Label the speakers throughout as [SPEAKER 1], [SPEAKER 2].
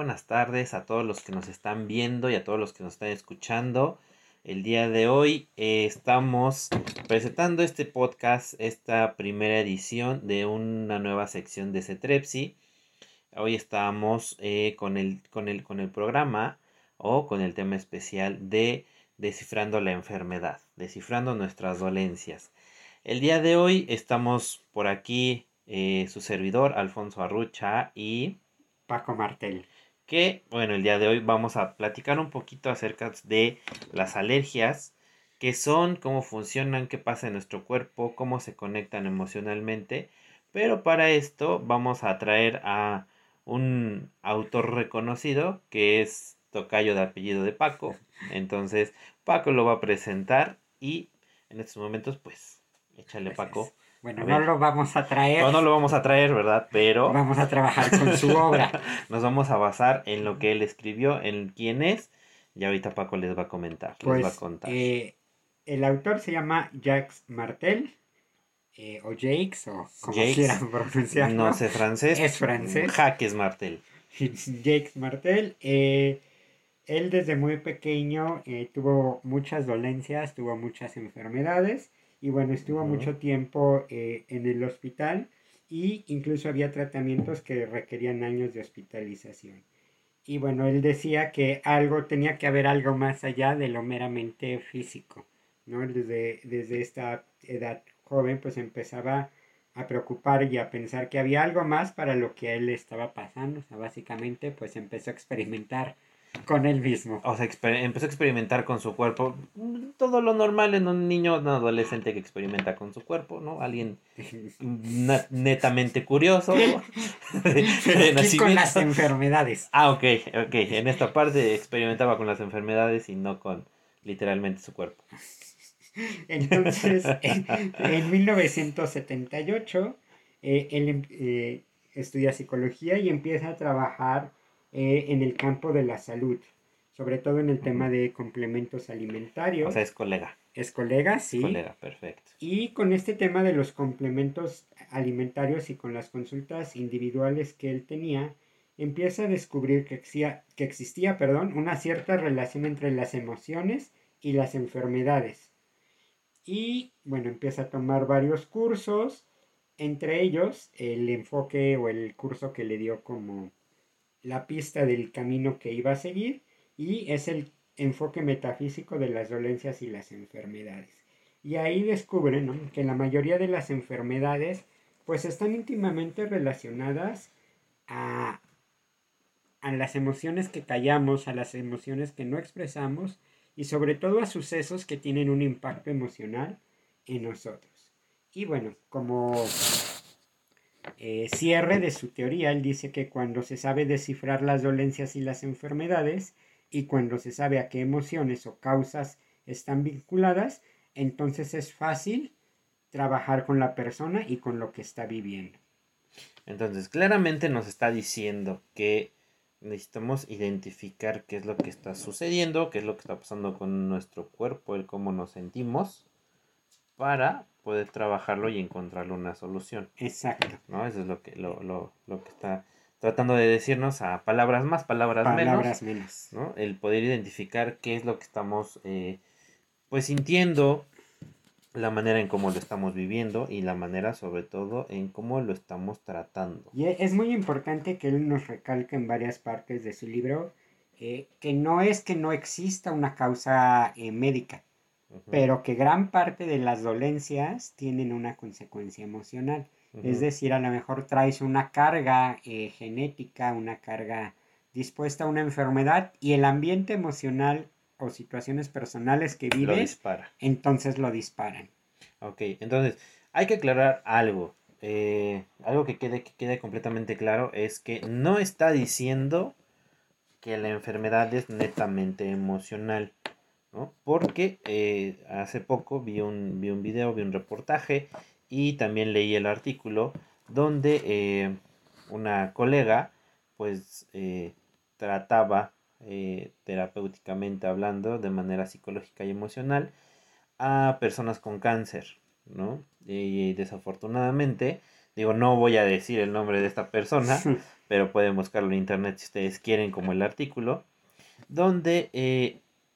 [SPEAKER 1] buenas tardes a todos los que nos están viendo y a todos los que nos están escuchando. El día de hoy eh, estamos presentando este podcast, esta primera edición de una nueva sección de Cetrepsi. Hoy estamos eh, con, el, con, el, con el programa o con el tema especial de descifrando la enfermedad, descifrando nuestras dolencias. El día de hoy estamos por aquí eh, su servidor Alfonso Arrucha y
[SPEAKER 2] Paco Martel.
[SPEAKER 1] Que, bueno, el día de hoy vamos a platicar un poquito acerca de las alergias, qué son, cómo funcionan, qué pasa en nuestro cuerpo, cómo se conectan emocionalmente. Pero para esto vamos a traer a un autor reconocido que es tocayo de apellido de Paco. Entonces, Paco lo va a presentar y en estos momentos, pues, échale Paco.
[SPEAKER 2] Bueno, no lo vamos a traer.
[SPEAKER 1] No, no lo vamos a traer, ¿verdad? Pero.
[SPEAKER 2] Vamos a trabajar con su obra.
[SPEAKER 1] Nos vamos a basar en lo que él escribió, en quién es. Y ahorita Paco les va a comentar, les va a
[SPEAKER 2] Pues,
[SPEAKER 1] contar.
[SPEAKER 2] eh, el autor se llama Jacques Martel. eh, o Jakes, o como
[SPEAKER 1] Jacques,
[SPEAKER 2] quieran pronunciarlo.
[SPEAKER 1] no sé francés.
[SPEAKER 2] Es francés.
[SPEAKER 1] Jaques Martel.
[SPEAKER 2] Jacques Martel. eh, él desde muy pequeño tuvo muchas dolencias, tuvo muchas enfermedades y bueno, estuvo mucho tiempo eh, en el hospital y incluso había tratamientos que requerían años de hospitalización. Y bueno, él decía que algo tenía que haber algo más allá de lo meramente físico, ¿no? Desde, desde esta edad joven pues empezaba a preocupar y a pensar que había algo más para lo que a él estaba pasando. O sea, básicamente pues empezó a experimentar con él mismo.
[SPEAKER 1] O sea, empezó a experimentar con su cuerpo. Todo lo normal en un niño, un adolescente que experimenta con su cuerpo, ¿no? Alguien netamente curioso.
[SPEAKER 2] con las enfermedades.
[SPEAKER 1] Ah, ok, ok. En esta parte experimentaba con las enfermedades y no con literalmente su cuerpo.
[SPEAKER 2] Entonces, en, en 1978, eh, él eh, estudia psicología y empieza a trabajar eh, en el campo de la salud, sobre todo en el tema de complementos alimentarios.
[SPEAKER 1] O sea, es colega.
[SPEAKER 2] es colega, sí.
[SPEAKER 1] Colega, perfecto.
[SPEAKER 2] Y con este tema de los complementos alimentarios y con las consultas individuales que él tenía, empieza a descubrir que existía, que existía perdón, una cierta relación entre las emociones y las enfermedades. Y bueno, empieza a tomar varios cursos, entre ellos el enfoque o el curso que le dio como la pista del camino que iba a seguir y es el enfoque metafísico de las dolencias y las enfermedades. Y ahí descubren ¿no? que la mayoría de las enfermedades pues están íntimamente relacionadas a, a las emociones que callamos, a las emociones que no expresamos y sobre todo a sucesos que tienen un impacto emocional en nosotros. Y bueno, como eh, cierre de su teoría, él dice que cuando se sabe descifrar las dolencias y las enfermedades y cuando se sabe a qué emociones o causas están vinculadas, entonces es fácil trabajar con la persona y con lo que está viviendo.
[SPEAKER 1] Entonces, claramente nos está diciendo que necesitamos identificar qué es lo que está sucediendo, qué es lo que está pasando con nuestro cuerpo, el cómo nos sentimos, para poder trabajarlo y encontrarle una solución.
[SPEAKER 2] Exacto.
[SPEAKER 1] ¿no? Eso es lo que, lo, lo, lo que está tratando de decirnos a palabras más, palabras,
[SPEAKER 2] Palabras
[SPEAKER 1] menos,
[SPEAKER 2] menos.
[SPEAKER 1] ¿no? El poder identificar qué es lo que estamos, eh, pues, sintiendo, la manera en cómo lo estamos viviendo y la manera, sobre todo, en cómo lo estamos tratando.
[SPEAKER 2] Y e- es muy importante que él nos recalque en varias partes de su libro eh, que no es que no exista una causa eh, médica, Pero que gran parte de las dolencias tienen una consecuencia emocional. Es decir, a lo mejor traes una carga eh, genética, una carga dispuesta a una enfermedad y el ambiente emocional o situaciones personales que
[SPEAKER 1] lo
[SPEAKER 2] vives,
[SPEAKER 1] dispara.
[SPEAKER 2] entonces lo disparan.
[SPEAKER 1] Ok, entonces hay que aclarar algo. eh, algo que quede, que quede completamente claro es que no está diciendo que la enfermedad es netamente emocional, ¿no? Porque eh, hace poco vi un, vi un video, vi un reportaje y también leí el artículo donde eh, una colega pues eh, trataba eh, terapéuticamente hablando de manera psicológica y emocional a personas con cáncer, ¿no? Y desafortunadamente, digo, no voy a decir el nombre de esta persona, pero pueden buscarlo en internet si ustedes quieren, como el artículo, donde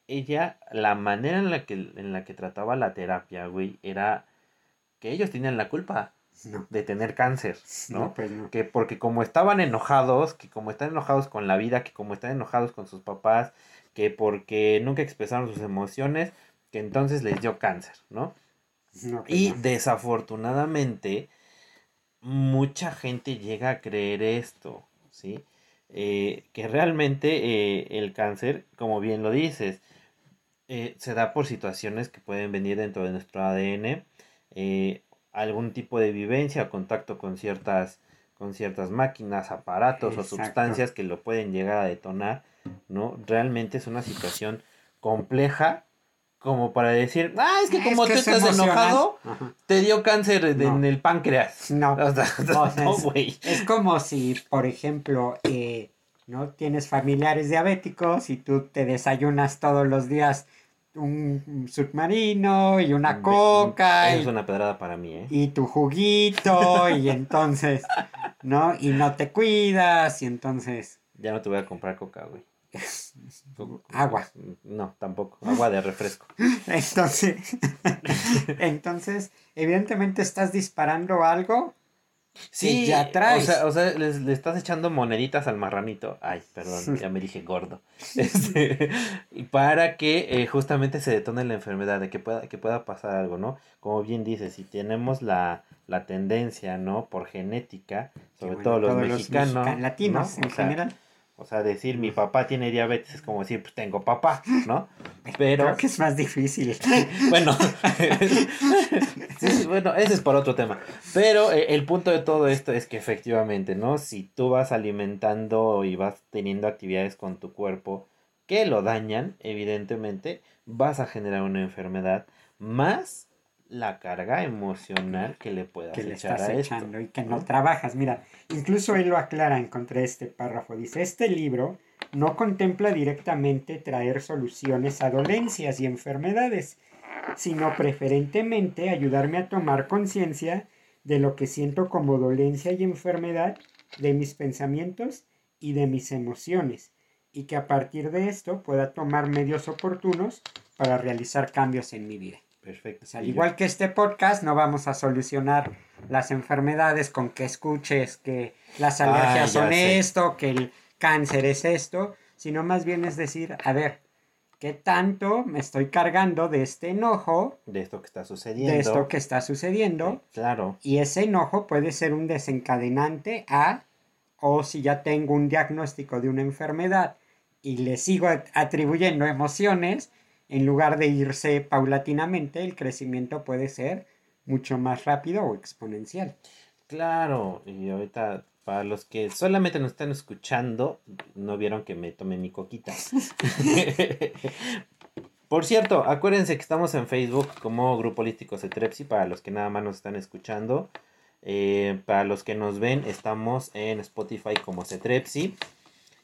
[SPEAKER 1] ella, la manera en la, que, en la que trataba la terapia, güey, era que ellos tenían la culpa de tener cáncer, ¿no?
[SPEAKER 2] pues no.
[SPEAKER 1] Que porque como estaban enojados, que como están enojados con la vida, que como están enojados con sus papás, que porque nunca expresaron sus emociones, que entonces les dio cáncer, ¿no?
[SPEAKER 2] No, pues
[SPEAKER 1] Y desafortunadamente, mucha gente llega a creer esto, ¿sí? Eh, que realmente eh, el cáncer, como bien lo dices, eh, se da por situaciones que pueden venir dentro de nuestro ADN, eh, algún tipo de vivencia o contacto con ciertas, con ciertas máquinas, aparatos o sustancias que lo pueden llegar a detonar, ¿no? Realmente es una situación compleja como para decir, ah, es que
[SPEAKER 2] Es
[SPEAKER 1] como
[SPEAKER 2] que
[SPEAKER 1] tú
[SPEAKER 2] es
[SPEAKER 1] estás
[SPEAKER 2] emocional.
[SPEAKER 1] enojado,
[SPEAKER 2] Ajá.
[SPEAKER 1] te dio cáncer
[SPEAKER 2] No.
[SPEAKER 1] en el páncreas.
[SPEAKER 2] No.
[SPEAKER 1] O sea,
[SPEAKER 2] O sea,
[SPEAKER 1] no,
[SPEAKER 2] es-
[SPEAKER 1] güey.
[SPEAKER 2] Es como si, por ejemplo, eh, no tienes familiares diabéticos y tú te desayunas todos los días un submarino y una coca
[SPEAKER 1] Eso
[SPEAKER 2] y,
[SPEAKER 1] es una pedrada para mí, ¿eh?
[SPEAKER 2] y tu juguito y entonces, ¿no? Y no te cuidas y entonces,
[SPEAKER 1] Ya no te voy a comprar coca, güey.
[SPEAKER 2] Agua.
[SPEAKER 1] No, tampoco. Agua de refresco.
[SPEAKER 2] entonces, entonces, evidentemente estás disparando algo
[SPEAKER 1] Sí,
[SPEAKER 2] ya traes.
[SPEAKER 1] O sea, o sea le estás echando moneditas al marranito. Ay, perdón, ya me dije gordo. Este, para que eh, justamente se detone la enfermedad, de que pueda, que pueda pasar algo, ¿no? Como bien dices, si tenemos la, la tendencia, ¿no? Por genética, sobre
[SPEAKER 2] bueno,
[SPEAKER 1] todo los mexicanos.
[SPEAKER 2] mexican- latinos
[SPEAKER 1] ¿no?
[SPEAKER 2] en
[SPEAKER 1] O sea,
[SPEAKER 2] general.
[SPEAKER 1] O sea, decir mi papá tiene diabetes es como decir, pues tengo papá, ¿no? Pero,
[SPEAKER 2] Creo que es más difícil.
[SPEAKER 1] bueno, bueno, ese es por otro tema. Pero eh, el punto de todo esto es que efectivamente, ¿no? Si tú vas alimentando y vas teniendo actividades con tu cuerpo que lo dañan, evidentemente vas a generar una enfermedad más la carga emocional que le puedas
[SPEAKER 2] que le
[SPEAKER 1] echar
[SPEAKER 2] estás
[SPEAKER 1] a esto.
[SPEAKER 2] echando y que no trabajas. Mira, incluso él lo aclara, encontré este párrafo. Dice, este libro no contempla directamente traer soluciones a dolencias y enfermedades, sino preferentemente ayudarme a tomar conciencia de lo que siento como dolencia y enfermedad, de mis pensamientos y de mis emociones, y que a partir de esto pueda tomar medios oportunos para realizar cambios en mi vida.
[SPEAKER 1] Perfecto.
[SPEAKER 2] O sea, al
[SPEAKER 1] Y yo-
[SPEAKER 2] igual que este podcast, no vamos a solucionar las enfermedades con que escuches que las
[SPEAKER 1] Ah,
[SPEAKER 2] alergias son
[SPEAKER 1] sé.
[SPEAKER 2] esto, que el cáncer es esto, sino más bien es decir, a ver, ¿qué tanto me estoy cargando de este enojo,
[SPEAKER 1] de esto que está sucediendo.
[SPEAKER 2] de esto que está sucediendo?
[SPEAKER 1] Sí, claro.
[SPEAKER 2] Y ese enojo puede ser un desencadenante a, o si ya tengo un diagnóstico de una enfermedad y le sigo at- atribuyendo emociones, en lugar de irse paulatinamente, el crecimiento puede ser mucho más rápido o exponencial.
[SPEAKER 1] Claro, y ahorita para los que solamente nos están escuchando, no vieron que me tomé mi coquita. Por cierto, acuérdense que estamos en Facebook como Grupo Holístico Cetrepsi, para los que nada más nos están escuchando. Eh, para los que nos ven, estamos en Spotify como Cetrepsi.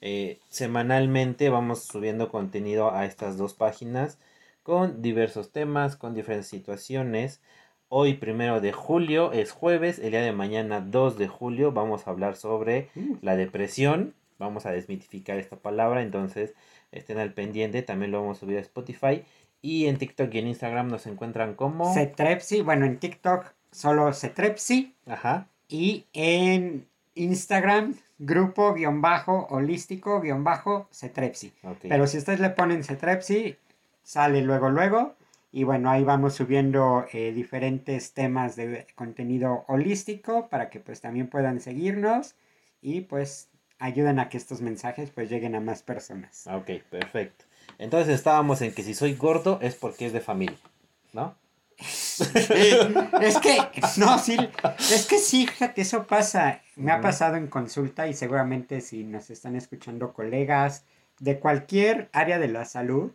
[SPEAKER 1] Eh, semanalmente vamos subiendo contenido a estas dos páginas con diversos temas, con diferentes situaciones. Hoy, primero de julio, es jueves. El día de mañana, 2 de julio, vamos a hablar sobre
[SPEAKER 2] Mm.
[SPEAKER 1] la depresión. Vamos a desmitificar esta palabra. Entonces, estén al pendiente. También lo vamos a subir a Spotify. Y en TikTok y en Instagram nos encuentran como.
[SPEAKER 2] Cetrepsi, bueno, en TikTok solo Cetrepsi
[SPEAKER 1] Ajá.
[SPEAKER 2] y en Instagram grupo guion bajo holístico guion bajo Cetrepsi. Pero si ustedes le ponen Cetrepsi, sale luego, luego. Y bueno, ahí vamos subiendo eh, diferentes temas de contenido holístico para que pues también puedan seguirnos y pues ayuden a que estos mensajes pues lleguen a más personas.
[SPEAKER 1] Ok, perfecto. Entonces estábamos en que si soy gordo es porque es de familia, ¿no?
[SPEAKER 2] es que, no, sí, es que sí, fíjate, eso pasa. Me ha pasado en consulta y seguramente si nos están escuchando colegas de cualquier área de la salud,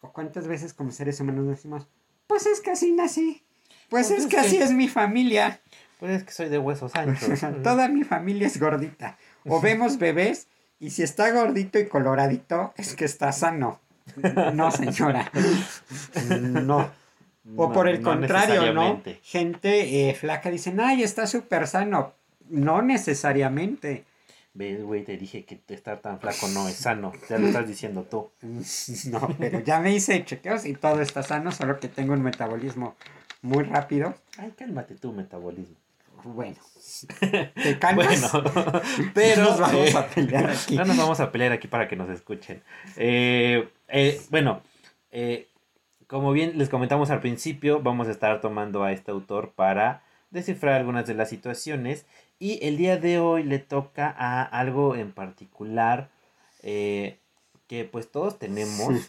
[SPEAKER 2] o cuántas veces como seres humanos decimos, pues es que así nací, pues,
[SPEAKER 1] Pues
[SPEAKER 2] es
[SPEAKER 1] es
[SPEAKER 2] que así es mi familia,
[SPEAKER 1] Pues es que soy de huesos anchos.
[SPEAKER 2] toda mi familia es gordita. O vemos bebés y si está gordito y coloradito, es que está sano. No, señora.
[SPEAKER 1] No.
[SPEAKER 2] O por el
[SPEAKER 1] no
[SPEAKER 2] contrario, ¿no? Gente eh, flaca dicen, ay, está súper sano. No necesariamente.
[SPEAKER 1] Ves, güey, te dije que estar tan flaco no es sano. Ya lo estás diciendo tú.
[SPEAKER 2] No, pero ya me hice chequeos y todo está sano, solo que tengo un metabolismo muy rápido.
[SPEAKER 1] Ay, cálmate tu metabolismo.
[SPEAKER 2] Bueno. ¿Te calmas?
[SPEAKER 1] Bueno, pero
[SPEAKER 2] Nos vamos
[SPEAKER 1] eh,
[SPEAKER 2] a pelear aquí.
[SPEAKER 1] no nos vamos a pelear aquí para que nos escuchen. Eh, eh, bueno, eh, como bien les comentamos al principio, vamos a estar tomando a este autor para descifrar algunas de las situaciones. Y el día de hoy le toca a algo en particular eh, que pues todos tenemos
[SPEAKER 2] Sí.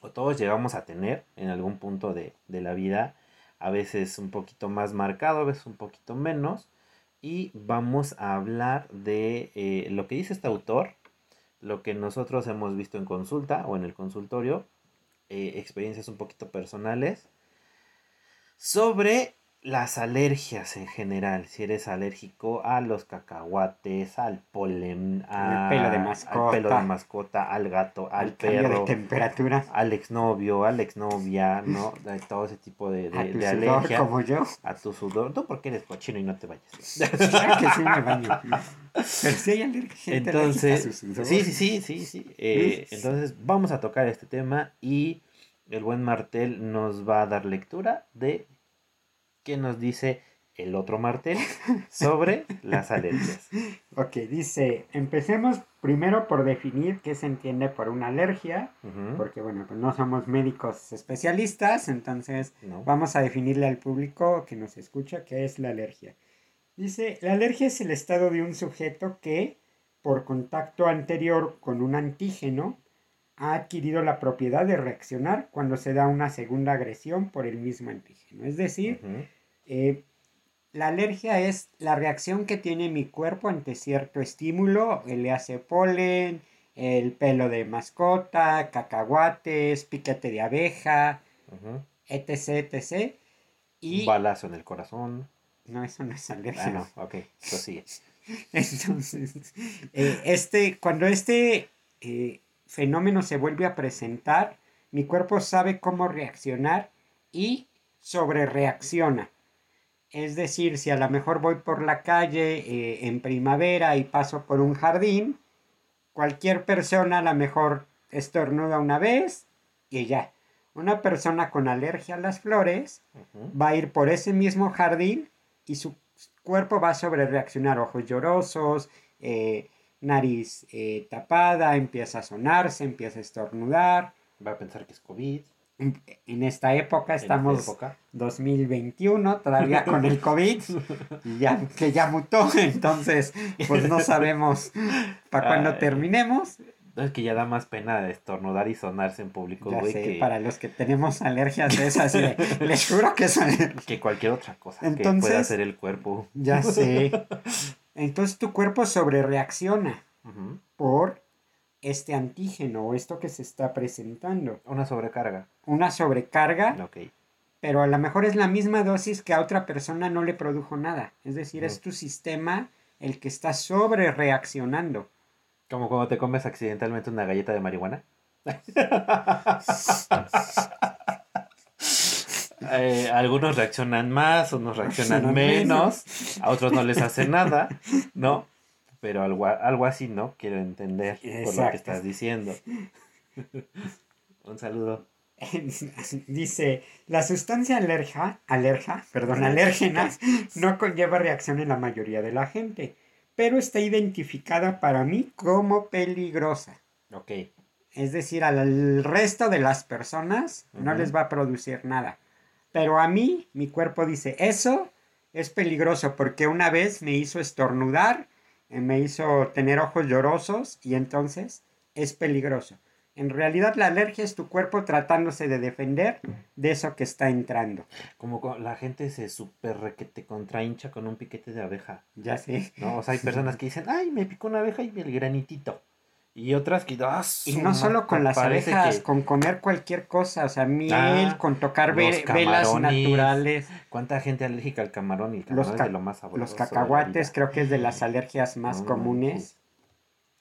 [SPEAKER 1] o todos llegamos a tener en algún punto de, de la vida, a veces un poquito más marcado, a veces un poquito menos, y vamos a hablar de eh, lo que dice este autor, lo que nosotros hemos visto en consulta o en el consultorio, eh, experiencias un poquito personales, sobre las alergias en general, si eres alérgico a los cacahuates, al polen,
[SPEAKER 2] Al pelo de
[SPEAKER 1] a- al pelo de
[SPEAKER 2] mascota.
[SPEAKER 1] mascota, al gato, al,
[SPEAKER 2] Al cambio de
[SPEAKER 1] perro,
[SPEAKER 2] temperatura.
[SPEAKER 1] al exnovio, a la exnovia, ¿no? De todo ese tipo de, de,
[SPEAKER 2] a tu
[SPEAKER 1] de
[SPEAKER 2] sudor
[SPEAKER 1] alergia.
[SPEAKER 2] como yo.
[SPEAKER 1] A tu sudor. Tú porque eres cochino y no te vayas.
[SPEAKER 2] Claro que sí me baño. Pero sí hay alergia. gente
[SPEAKER 1] Entonces, sí, sí, sí, sí, sí. Eh, entonces vamos a tocar este tema y el buen Martel nos va a dar lectura de qué nos dice el otro Martel sobre las alergias.
[SPEAKER 2] Ok, dice, empecemos primero por definir qué se entiende por una alergia, porque bueno, pues no somos médicos especialistas, entonces
[SPEAKER 1] ¿no?
[SPEAKER 2] vamos a definirle al público que nos escucha qué es la alergia. Dice, la alergia es el estado de un sujeto que, por contacto anterior con un antígeno, ha adquirido la propiedad de reaccionar cuando se da una segunda agresión por el mismo antígeno. Es decir, eh, la alergia es la reacción que tiene mi cuerpo ante cierto estímulo, le hace polen, el pelo de mascota, cacahuates, piquete de abeja, etc, etc. Y
[SPEAKER 1] Un balazo en el corazón.
[SPEAKER 2] No, eso no es alergia.
[SPEAKER 1] Ah, no, ok, sí.
[SPEAKER 2] Entonces, eh, este, cuando este eh, fenómeno se vuelve a presentar, mi cuerpo sabe cómo reaccionar y sobre reacciona. Es decir, si a lo mejor voy por la calle eh, en primavera y paso por un jardín, cualquier persona a lo mejor estornuda una vez y ya. Una persona con alergia a las flores va a ir por ese mismo jardín y su cuerpo va a sobre reaccionar, ojos llorosos, eh, nariz eh, tapada, empieza a sonarse, empieza a estornudar.
[SPEAKER 1] Va a pensar que es COVID.
[SPEAKER 2] En, en esta época
[SPEAKER 1] en esta
[SPEAKER 2] estamos
[SPEAKER 1] época.
[SPEAKER 2] 2021, todavía con el COVID, y ya, que ya mutó, entonces pues no sabemos para cuándo terminemos.
[SPEAKER 1] Es que ya da más pena estornudar y sonarse en público,
[SPEAKER 2] Ya
[SPEAKER 1] güey,
[SPEAKER 2] sé,
[SPEAKER 1] que,
[SPEAKER 2] para los que tenemos alergias de esas, de, les juro que es alergia.
[SPEAKER 1] que cualquier otra cosa que
[SPEAKER 2] Entonces-
[SPEAKER 1] pueda hacer el cuerpo.
[SPEAKER 2] Ya sé. Entonces tu cuerpo sobre reacciona.
[SPEAKER 1] Ujú.
[SPEAKER 2] por este antígeno o esto que se está presentando.
[SPEAKER 1] Una sobrecarga.
[SPEAKER 2] Una sobrecarga,
[SPEAKER 1] Ok.
[SPEAKER 2] pero a lo mejor es la misma dosis que a otra persona no le produjo nada. Es decir, es tu sistema el que está sobre reaccionando.
[SPEAKER 1] Como cuando te comes accidentalmente una galleta de marihuana. Eh, algunos reaccionan más, unos reaccionan menos, a otros no les hace nada, ¿no? Pero algo, algo así, ¿no? Quiero entender por lo que estás diciendo. Un saludo.
[SPEAKER 2] Dice, la sustancia alerja, alerja, perdón, alérgenas no conlleva reacción en la mayoría de la gente, pero está identificada para mí como peligrosa.
[SPEAKER 1] Ok.
[SPEAKER 2] Es decir, al resto de las personas no les va a producir nada. Pero a mí, mi cuerpo dice, eso es peligroso porque una vez me hizo estornudar, eh, me hizo tener ojos llorosos y entonces es peligroso. En realidad la alergia es tu cuerpo tratándose de defender de eso que está entrando.
[SPEAKER 1] Como la gente se súper requete contrahincha con un piquete de abeja,
[SPEAKER 2] Ya sé.
[SPEAKER 1] ¿no? O sea, hay personas que dicen, ay, me picó una abeja y el granitito. Y otras que, ah,
[SPEAKER 2] Y no solo con las abejas,
[SPEAKER 1] que-
[SPEAKER 2] con comer cualquier cosa, o sea, miel,
[SPEAKER 1] Ah,
[SPEAKER 2] con tocar
[SPEAKER 1] los
[SPEAKER 2] ve- velas naturales.
[SPEAKER 1] ¿Cuánta gente alérgica al camarón? Y el
[SPEAKER 2] Los
[SPEAKER 1] camarón es
[SPEAKER 2] ca-
[SPEAKER 1] de lo más sabroso
[SPEAKER 2] Los cacahuates creo que es de las alergias más comunes,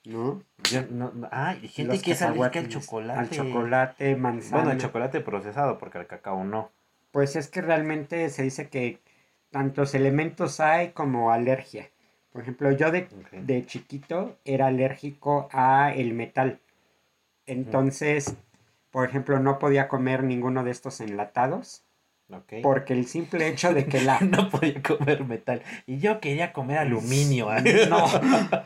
[SPEAKER 2] ¿no?
[SPEAKER 1] Yo no, no- ah, y gente
[SPEAKER 2] Los
[SPEAKER 1] que es alérgica al chocolate.
[SPEAKER 2] Al chocolate, manzana.
[SPEAKER 1] Bueno, el chocolate procesado, porque al cacao no.
[SPEAKER 2] Pues es que realmente se dice que tantos elementos hay como alergia. Por ejemplo, yo de, de chiquito era alérgico a el metal. Entonces, por ejemplo, no podía comer ninguno de estos enlatados Porque el simple hecho de que la...
[SPEAKER 1] No podía comer metal. Y yo quería comer aluminio.
[SPEAKER 2] No.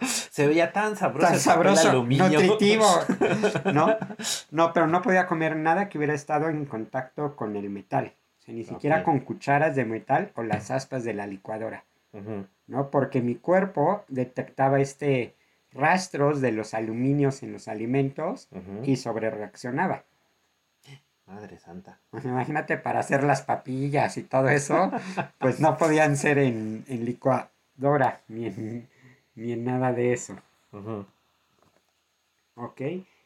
[SPEAKER 1] Se veía tan sabroso.
[SPEAKER 2] tan
[SPEAKER 1] el
[SPEAKER 2] sabroso,
[SPEAKER 1] aluminio.
[SPEAKER 2] nutritivo, ¿no? No, pero no podía comer nada que hubiera estado en contacto con el metal. O sea, ni siquiera con cucharas de metal o las aspas de la licuadora. ¿no? Porque mi cuerpo detectaba este rastros de los aluminios en los alimentos
[SPEAKER 1] Ujú.
[SPEAKER 2] y sobre reaccionaba.
[SPEAKER 1] Madre santa.
[SPEAKER 2] Pues imagínate para hacer las papillas y todo eso, pues no podían ser en, en licuadora ni en, ni en nada de eso.
[SPEAKER 1] Ujú.
[SPEAKER 2] ¿Ok?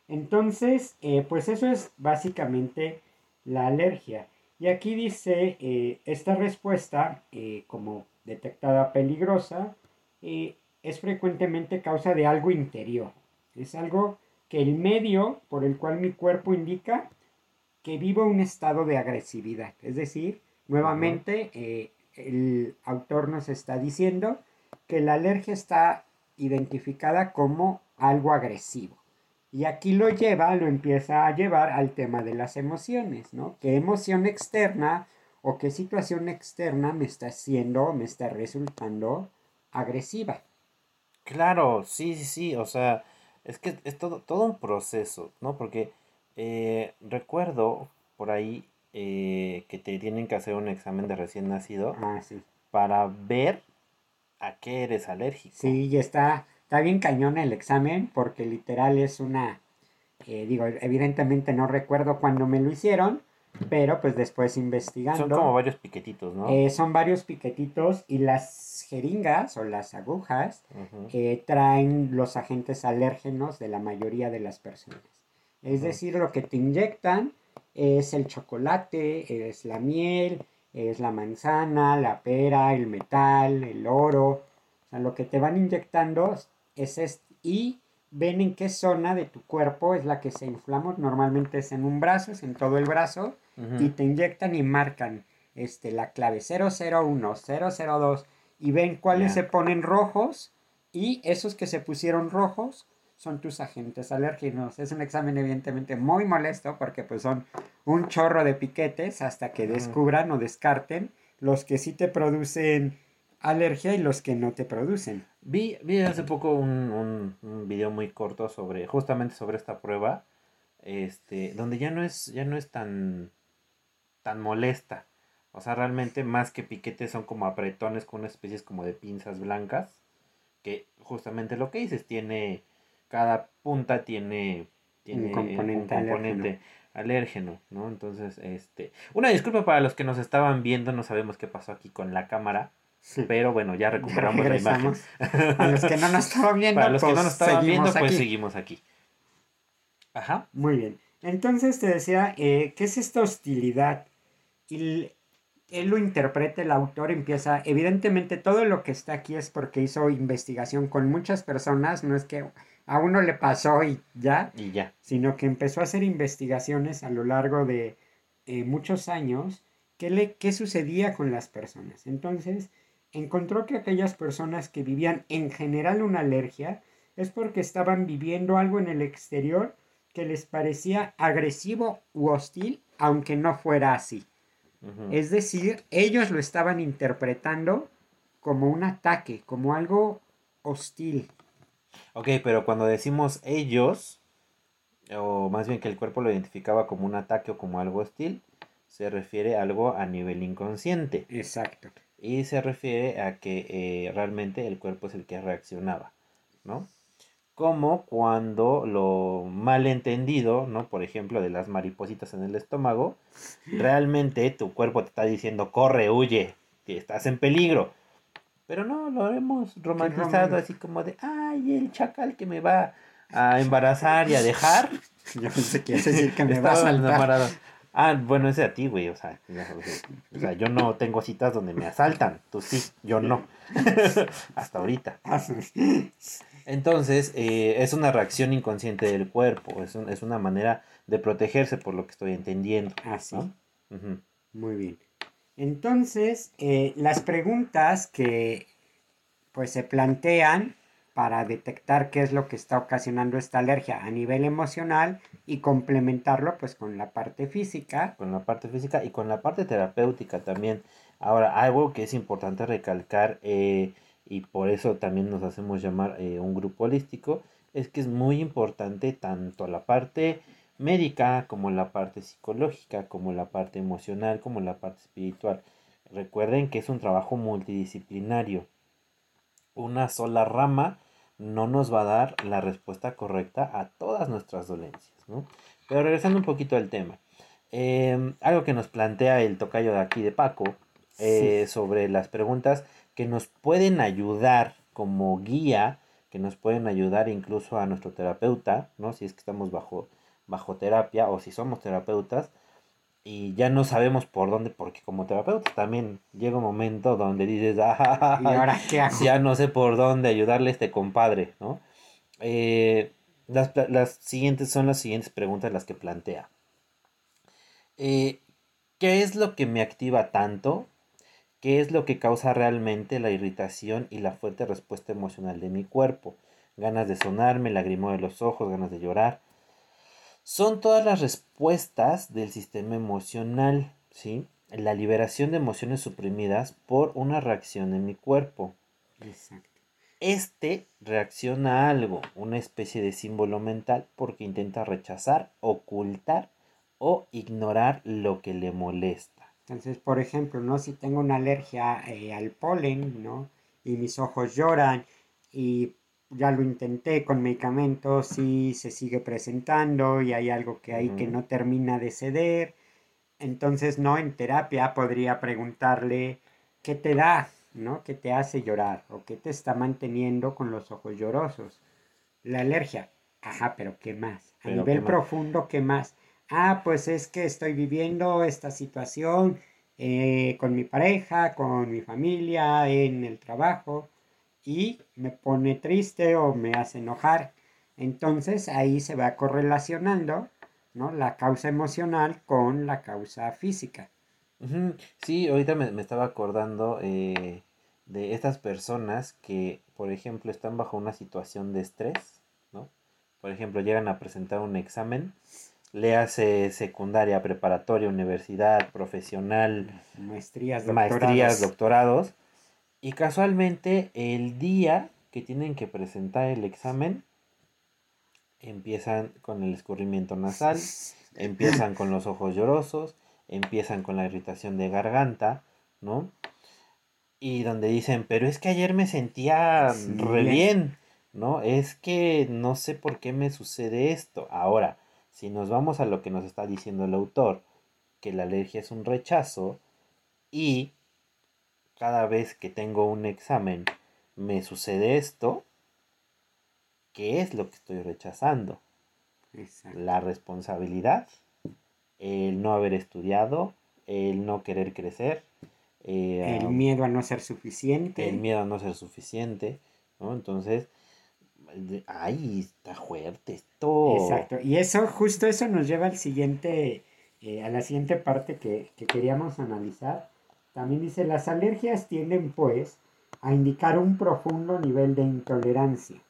[SPEAKER 2] Entonces, eh, pues eso es básicamente la alergia. Y aquí dice, eh, esta respuesta, eh, como detectada peligrosa, es frecuentemente causa de algo interior. Es algo que el medio por el cual mi cuerpo indica que vivo un estado de agresividad. Es decir, nuevamente, eh, el autor nos está diciendo que la alergia está identificada como algo agresivo. Y aquí lo lleva, lo empieza a llevar al tema de las emociones, ¿no? ¿Qué emoción externa o qué situación externa me está haciendo, me está resultando agresiva?
[SPEAKER 1] Claro, sí, sí, sí. O sea, es que es todo, todo un proceso, ¿no? Porque eh, recuerdo por ahí eh, que te tienen que hacer un examen de recién nacido
[SPEAKER 2] Ah, sí.
[SPEAKER 1] para ver a qué eres alérgico.
[SPEAKER 2] Sí, y está, está bien cañón el examen porque literal es una, eh, digo, evidentemente no recuerdo cuándo me lo hicieron, pero pues después investigando.
[SPEAKER 1] Son como varios piquetitos, ¿no?
[SPEAKER 2] eh, son varios piquetitos y las jeringas o las agujas traen los agentes alérgenos de la mayoría de las personas. Es decir, lo que te inyectan es el chocolate, es la miel, es la manzana, la pera, el metal, el oro. O sea, lo que te van inyectando es esto. Y ven en qué zona de tu cuerpo es la que se inflama. Normalmente es en un brazo, es en todo el brazo. Y te inyectan y marcan este, la clave 001, 002 y ven cuáles se ponen rojos y esos que se pusieron rojos son tus agentes alérgenos. Es un examen evidentemente muy molesto porque pues son un chorro de piquetes hasta que descubran o descarten los que sí te producen alergia y los que no te producen.
[SPEAKER 1] Vi, vi hace poco un, un, un video muy corto sobre, justamente sobre esta prueba, este, donde ya no es, ya no es tan, tan molesta. O sea, realmente más que piquetes son como apretones con una especie como de pinzas blancas. Que justamente lo que dices, tiene, cada punta tiene, tiene un
[SPEAKER 2] componente
[SPEAKER 1] componente alérgeno, ¿no? Entonces, este, una disculpa para los que nos estaban viendo, no sabemos qué pasó aquí con la cámara, pero bueno, ya
[SPEAKER 2] Ya
[SPEAKER 1] recuperamos la imagen.
[SPEAKER 2] A los que no nos estaban viendo,
[SPEAKER 1] Para los que
[SPEAKER 2] pues,
[SPEAKER 1] no nos estaban viendo,
[SPEAKER 2] seguimos
[SPEAKER 1] pues
[SPEAKER 2] aquí.
[SPEAKER 1] seguimos aquí. Ajá.
[SPEAKER 2] Muy bien. Entonces te decía, eh, ¿qué es esta hostilidad? Y él lo interpreta, el autor empieza, evidentemente todo lo que está aquí es porque hizo investigación con muchas personas, no es que a uno le pasó y ya,
[SPEAKER 1] Y ya.
[SPEAKER 2] sino que empezó a hacer investigaciones a lo largo de eh, muchos años, qué, le, qué sucedía con las personas. Entonces, encontró que aquellas personas que vivían en general una alergia es porque estaban viviendo algo en el exterior que les parecía agresivo u hostil, aunque no fuera así. Es decir, ellos lo estaban interpretando como un ataque, como algo hostil.
[SPEAKER 1] Ok, pero cuando decimos ellos, o más bien que el cuerpo lo identificaba como un ataque o como algo hostil, se refiere a algo a nivel inconsciente.
[SPEAKER 2] Exacto.
[SPEAKER 1] Y se refiere a que eh, realmente el cuerpo es el que reaccionaba, ¿no? Como cuando lo malentendido, ¿no? Por ejemplo, de las maripositas en el estómago, realmente tu cuerpo te está diciendo, corre, huye, que estás en peligro. Pero no, lo hemos romantizado así como de, ay, el chacal que me va a embarazar y a dejar.
[SPEAKER 2] Yo pensé que decir que me va a saltar.
[SPEAKER 1] Ah, bueno, ese a ti, güey. O sea, o sea, yo no tengo citas donde me asaltan. Tú sí, yo no. Hasta ahorita. Entonces, eh, es una reacción inconsciente del cuerpo. Es, un- es una manera de protegerse, por lo que estoy entendiendo. ¿no? Ujú.
[SPEAKER 2] Muy bien. Entonces, eh, las preguntas que pues se plantean para detectar qué es lo que está ocasionando esta alergia a nivel emocional y complementarlo pues con la parte física.
[SPEAKER 1] Con la parte física y con la parte terapéutica también. Ahora, algo que es importante recalcar eh, y por eso también nos hacemos llamar eh, un grupo holístico, es que es muy importante tanto la parte médica como la parte psicológica, como la parte emocional, como la parte espiritual. Recuerden que es un trabajo multidisciplinario. Una sola rama no nos va a dar la respuesta correcta a todas nuestras dolencias. Pero regresando un poquito al tema. Em, algo que nos plantea el tocayo de aquí de Paco eh, sobre las preguntas que nos pueden ayudar como guía, que nos pueden ayudar incluso a nuestro terapeuta, ¿no? Si es que estamos bajo, bajo terapia o si somos terapeutas y ya no sabemos por dónde, porque como terapeuta también llega un momento donde dices, ah, ¿y ahora qué hago? ya no sé por dónde ayudarle a este compadre, ¿no? Eh, las, las, siguientes son las siguientes preguntas las que plantea. Eh, ¿Qué es lo que me activa tanto? ¿Qué es lo que causa realmente la irritación y la fuerte respuesta emocional de mi cuerpo? Ganas de sonarme, lagrimo de los ojos, ganas de llorar. Son todas las respuestas del sistema emocional, ¿sí? La liberación de emociones suprimidas por una reacción en mi cuerpo. Exacto. Este reacciona a algo, una especie de símbolo mental, porque intenta rechazar, ocultar o ignorar lo que le molesta.
[SPEAKER 2] Entonces, por ejemplo, ¿no? Si tengo una alergia eh, al polen, ¿no? Y mis ojos lloran y ya lo intenté con medicamentos y se sigue presentando y hay algo que hay que no termina de ceder. Entonces, no, en terapia podría preguntarle qué te da, ¿no? ¿Qué te hace llorar? ¿O qué te está manteniendo con los ojos llorosos? La alergia. Ajá, pero ¿qué más? A nivel profundo, ¿qué más? ah, pues es que estoy viviendo esta situación eh, con mi pareja, con mi familia, en el trabajo, y me pone triste o me hace enojar. Entonces ahí se va correlacionando ¿no? la causa emocional con la causa física.
[SPEAKER 1] Sí, ahorita me, estaba acordando eh, de estas personas que, por ejemplo, están bajo una situación de estrés, ¿no? Por ejemplo, llegan a presentar un examen le hace secundaria, preparatoria, universidad, profesional, maestrías, doctorados. maestrías, doctorados. Y casualmente el día que tienen que presentar el examen, empiezan con el escurrimiento nasal, empiezan con los ojos llorosos, empiezan con la irritación de garganta, ¿no? Y donde dicen, pero es que ayer me sentía re bien, ¿no? Es que no sé por qué me sucede esto. Ahora, si nos vamos a lo que nos está diciendo el autor, que la alergia es un rechazo y cada vez que tengo un examen me sucede esto, ¿qué es lo que estoy rechazando? La responsabilidad, el no haber estudiado, el no querer crecer.
[SPEAKER 2] Eh, el miedo a no ser suficiente.
[SPEAKER 1] El miedo a no ser suficiente, ¿no? Entonces, ay, está fuerte esto.
[SPEAKER 2] Exacto. Y eso, justo eso nos lleva al siguiente, eh, a la siguiente parte que, que queríamos analizar. También dice, las alergias tienden pues a indicar un profundo nivel de intolerancia.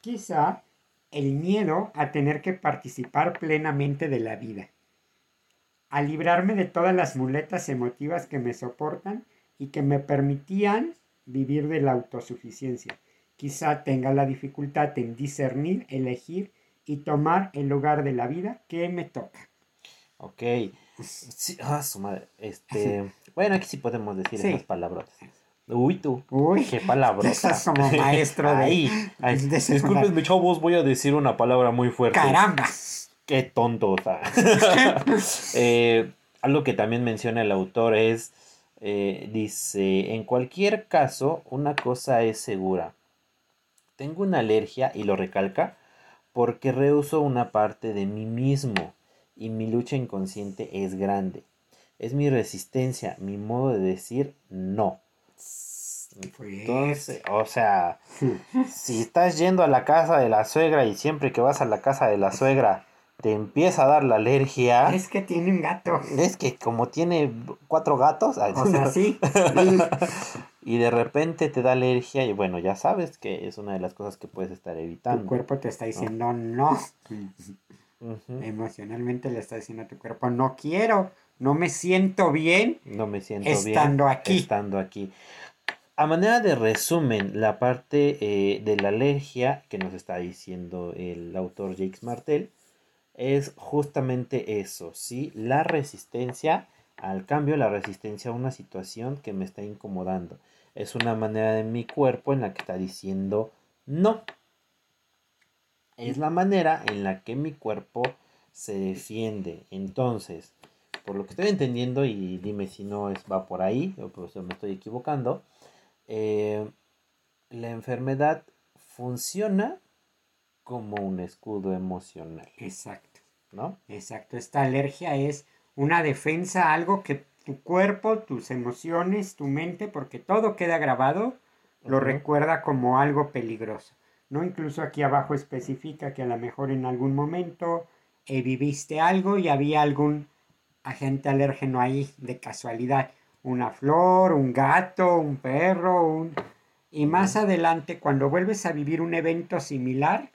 [SPEAKER 2] Quizá el miedo a tener que participar plenamente de la vida. A librarme de todas las muletas emotivas que me soportan y que me permitían vivir de la autosuficiencia quizá tenga la dificultad en discernir, elegir y tomar el lugar de la vida que me toca.
[SPEAKER 1] Ok. ah, su madre. Este, bueno, aquí sí podemos decir esas palabras. Uy, tú. Uy, qué palabras. como maestro de ahí. Disculpenme, chavos, voy a decir una palabra muy fuerte. Caramba. Qué tonto. eh, algo que también menciona el autor es, eh, dice, en cualquier caso, una cosa es segura. Tengo una alergia, y lo recalca, porque rehuso una parte de mí mismo y mi lucha inconsciente es grande. Es mi resistencia, mi modo de decir no. Entonces, o sea, si estás yendo a la casa de la suegra y siempre que vas a la casa de la suegra te empieza a dar la alergia.
[SPEAKER 2] Es que tiene un gato.
[SPEAKER 1] Es que como tiene cuatro gatos.
[SPEAKER 2] O sea, sí.
[SPEAKER 1] y de repente te da alergia y bueno, ya sabes que es una de las cosas que puedes estar evitando.
[SPEAKER 2] Tu cuerpo te está diciendo no. Emocionalmente le está diciendo a tu cuerpo no quiero, no me siento bien.
[SPEAKER 1] No me siento
[SPEAKER 2] estando
[SPEAKER 1] bien
[SPEAKER 2] aquí.
[SPEAKER 1] Estando aquí. A manera de resumen, la parte eh, de la alergia que nos está diciendo el autor Jake Martel es justamente eso, ¿sí? La resistencia al cambio, la resistencia a una situación que me está incomodando. Es una manera de mi cuerpo en la que está diciendo no. Es la manera en la que mi cuerpo se defiende. Entonces, por lo que estoy entendiendo, y dime si no es, va por ahí, o pues me estoy equivocando, eh, la enfermedad funciona como un escudo emocional.
[SPEAKER 2] Exacto.
[SPEAKER 1] ¿No?
[SPEAKER 2] Exacto. Esta alergia es una defensa, algo que tu cuerpo, tus emociones, tu mente, porque todo queda grabado, lo recuerda como algo peligroso. ¿No? Incluso aquí abajo especifica que a lo mejor en algún momento eh, viviste algo y había algún agente alérgeno ahí de casualidad. Una flor, un gato, un perro, un... Y más adelante, cuando vuelves a vivir un evento similar,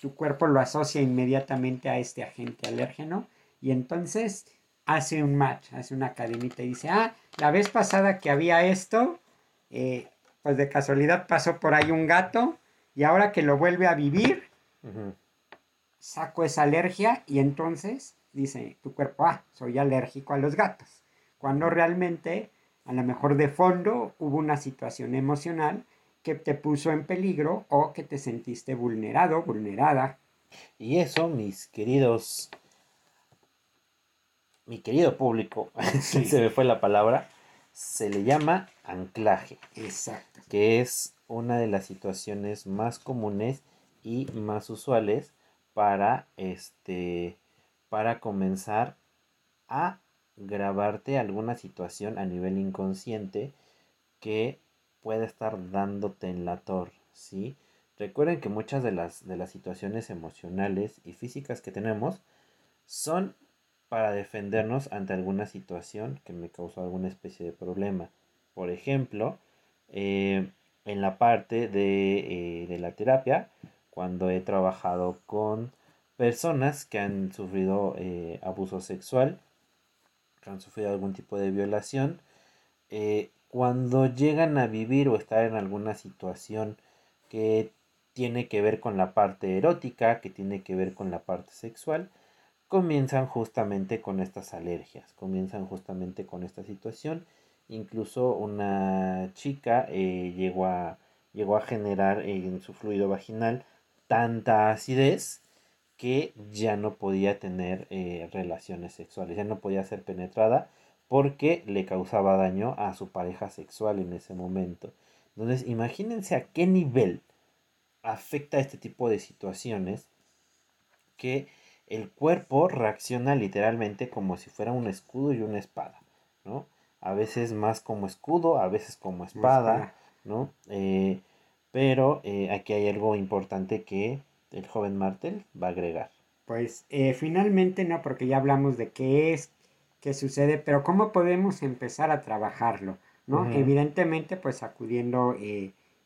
[SPEAKER 2] tu cuerpo lo asocia inmediatamente a este agente alérgeno y entonces hace un match, hace una cadenita y dice, ah, la vez pasada que había esto, eh, pues de casualidad pasó por ahí un gato y ahora que lo vuelve a vivir, saco esa alergia y entonces dice tu cuerpo, ah, soy alérgico a los gatos. Cuando realmente, a lo mejor de fondo, hubo una situación emocional que te puso en peligro o que te sentiste vulnerado, vulnerada.
[SPEAKER 1] Y eso, mis queridos, mi querido público, se me fue la palabra, se le llama anclaje.
[SPEAKER 2] Exacto.
[SPEAKER 1] Que es una de las situaciones más comunes y más usuales para este para comenzar a grabarte alguna situación a nivel inconsciente que puede estar dándote en la torre. Recuerden que muchas de las, de las situaciones emocionales y físicas que tenemos son para defendernos ante alguna situación que me causó alguna especie de problema. Por ejemplo, eh, en la parte de, eh, de, la terapia, cuando he trabajado con personas que han sufrido eh, abuso sexual, que han sufrido algún tipo de violación, cuando llegan a vivir o estar en alguna situación que tiene que ver con la parte erótica, que tiene que ver con la parte sexual, comienzan justamente con estas alergias, comienzan justamente con esta situación. Incluso una chica eh, llegó, a, llegó a generar en su fluido vaginal tanta acidez que ya no podía tener eh, relaciones sexuales, ya no podía ser penetrada porque le causaba daño a su pareja sexual en ese momento. Entonces, imagínense a qué nivel afecta este tipo de situaciones que el cuerpo reacciona literalmente como si fuera un escudo y una espada, ¿no? A veces más como escudo, a veces como espada, ¿no? Eh, pero eh, aquí hay algo importante que el joven Martel va a agregar.
[SPEAKER 2] Pues eh, finalmente no, porque ya hablamos de qué es, qué sucede, pero cómo podemos empezar a trabajarlo, ¿no? Evidentemente, pues acudiendo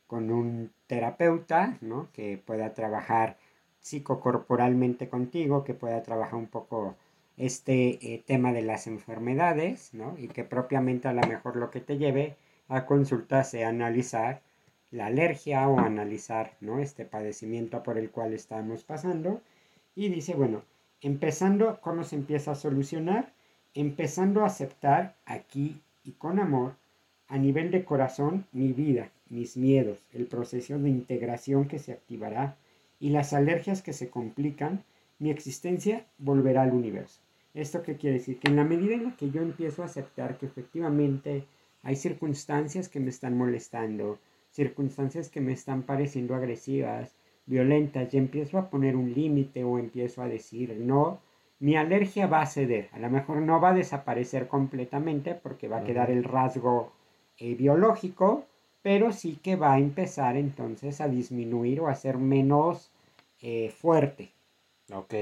[SPEAKER 2] con un terapeuta, ¿no? Que pueda trabajar psicocorporalmente contigo, que pueda trabajar un poco este eh, tema de las enfermedades, ¿no? Y que propiamente a lo mejor lo que te lleve a consulta sea analizar la alergia o analizar, ¿no? Este padecimiento por el cual estamos pasando. Y dice, bueno, empezando, ¿cómo se empieza a solucionar? Empezando a aceptar aquí y con amor, a nivel de corazón, mi vida, mis miedos, el proceso de integración que se activará y las alergias que se complican, mi existencia volverá al universo. ¿Esto qué quiere decir? Que en la medida en la que yo empiezo a aceptar que efectivamente hay circunstancias que me están molestando, circunstancias que me están pareciendo agresivas, violentas, y empiezo a poner un límite o empiezo a decir no, mi alergia va a ceder. A lo mejor no va a desaparecer completamente porque va a quedar el rasgo eh, biológico, pero sí que va a empezar entonces a disminuir o a ser menos eh, fuerte.
[SPEAKER 1] Ok,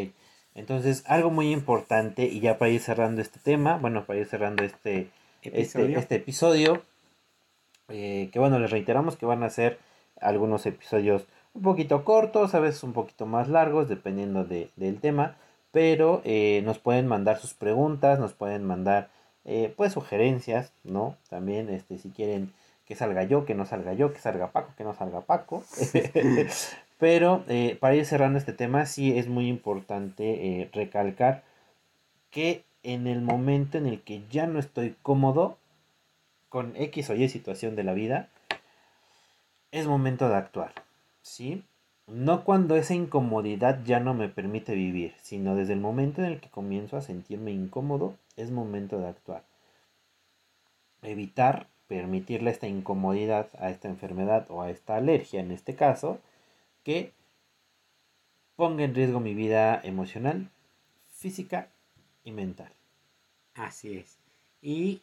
[SPEAKER 1] entonces algo muy importante y ya para ir cerrando este tema, bueno, para ir cerrando este episodio, este, este episodio Eh, que bueno, les reiteramos que van a ser algunos episodios un poquito cortos, a veces un poquito más largos, dependiendo de, del tema. Pero eh, nos pueden mandar sus preguntas, nos pueden mandar eh, pues sugerencias, ¿no? También este, si quieren que salga yo, que no salga yo, que salga Paco, que no salga Paco. Pero eh, para ir cerrando este tema, sí es muy importante recalcar que en el momento en el que ya no estoy cómodo con X o Y situación de la vida, es momento de actuar, ¿sí? No cuando esa incomodidad ya no me permite vivir, sino desde el momento en el que comienzo a sentirme incómodo, es momento de actuar. Evitar permitirle esta incomodidad a esta enfermedad o a esta alergia en este caso, que ponga en riesgo mi vida emocional, física y mental.
[SPEAKER 2] Así es. Y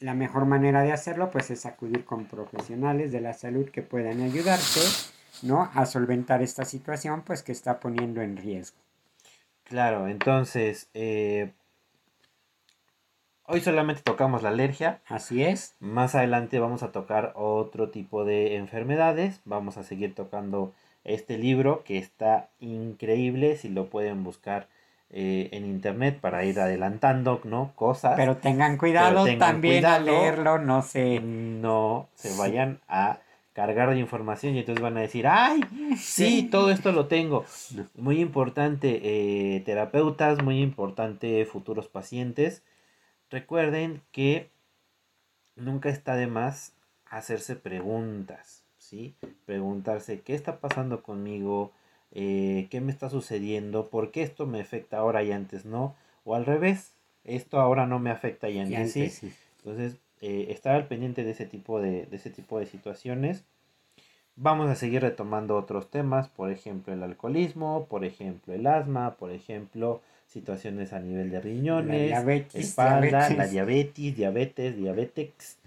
[SPEAKER 2] la mejor manera de hacerlo pues es acudir con profesionales de la salud que puedan ayudarte, ¿no? A solventar esta situación pues que está poniendo en riesgo.
[SPEAKER 1] Claro, entonces, eh, hoy solamente tocamos la alergia.
[SPEAKER 2] Así es.
[SPEAKER 1] Más adelante vamos a tocar otro tipo de enfermedades. Vamos a seguir tocando este libro que está increíble, si lo pueden buscar eh, en internet para ir adelantando, ¿no? Cosas.
[SPEAKER 2] Pero tengan cuidado también a leerlo, no se...
[SPEAKER 1] No se vayan a cargar de información y entonces van a decir, ay, sí, todo esto lo tengo. Muy importante, eh, terapeutas, muy importante, futuros pacientes. Recuerden que nunca está de más hacerse preguntas, ¿sí? Preguntarse, ¿qué está pasando conmigo? Eh, qué me está sucediendo, por qué esto me afecta ahora y antes no, o al revés, esto ahora no me afecta y antes, sí. Entonces, eh, estar al pendiente de ese, tipo de, de ese tipo de situaciones. Vamos a seguir retomando otros temas, por ejemplo el alcoholismo, por ejemplo el asma, por ejemplo situaciones a nivel de riñones, espalda, la diabetes, diabetes, diabetes.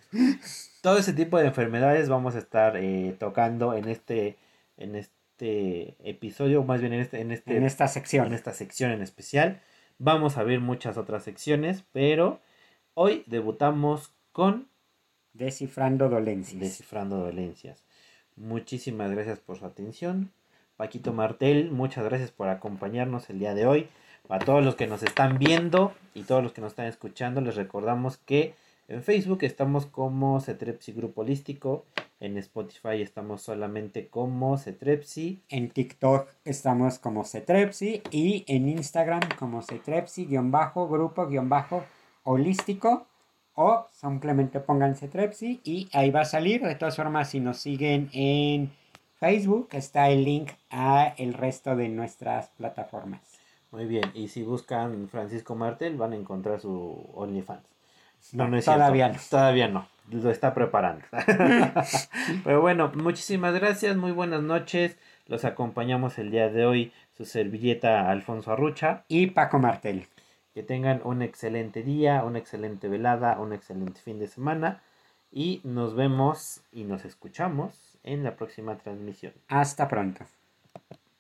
[SPEAKER 1] Todo ese tipo de enfermedades vamos a estar eh, tocando en este, en este episodio, más bien en, este, en, este,
[SPEAKER 2] en esta sección.
[SPEAKER 1] En esta sección en especial. Vamos a ver muchas otras secciones, pero hoy debutamos con
[SPEAKER 2] Descifrando dolencias.
[SPEAKER 1] Descifrando dolencias. Muchísimas gracias por su atención. Paquito Martel, muchas gracias por acompañarnos el día de hoy. A todos los que nos están viendo y todos los que nos están escuchando, les recordamos que en Facebook estamos como Cetrepsi Grupo Holístico. En Spotify estamos solamente como Cetrepsi.
[SPEAKER 2] En TikTok estamos como Cetrepsi. Y en Instagram como Cetrepsi-grupo-holístico. O simplemente pongan Cetrepsi y ahí va a salir. De todas formas, si nos siguen en Facebook, está el link a el resto de nuestras plataformas.
[SPEAKER 1] Muy bien. Y si buscan Francisco Martel, van a encontrar su OnlyFans.
[SPEAKER 2] No, no es todavía no.
[SPEAKER 1] Todavía no. Lo está preparando. Pero bueno, muchísimas gracias. Muy buenas noches. Los acompañamos el día de hoy. Su servilleta Alfonso Arrucha.
[SPEAKER 2] Y Paco Martel.
[SPEAKER 1] Que tengan un excelente día, una excelente velada, un excelente fin de semana. Y nos vemos y nos escuchamos en la próxima transmisión.
[SPEAKER 2] Hasta pronto.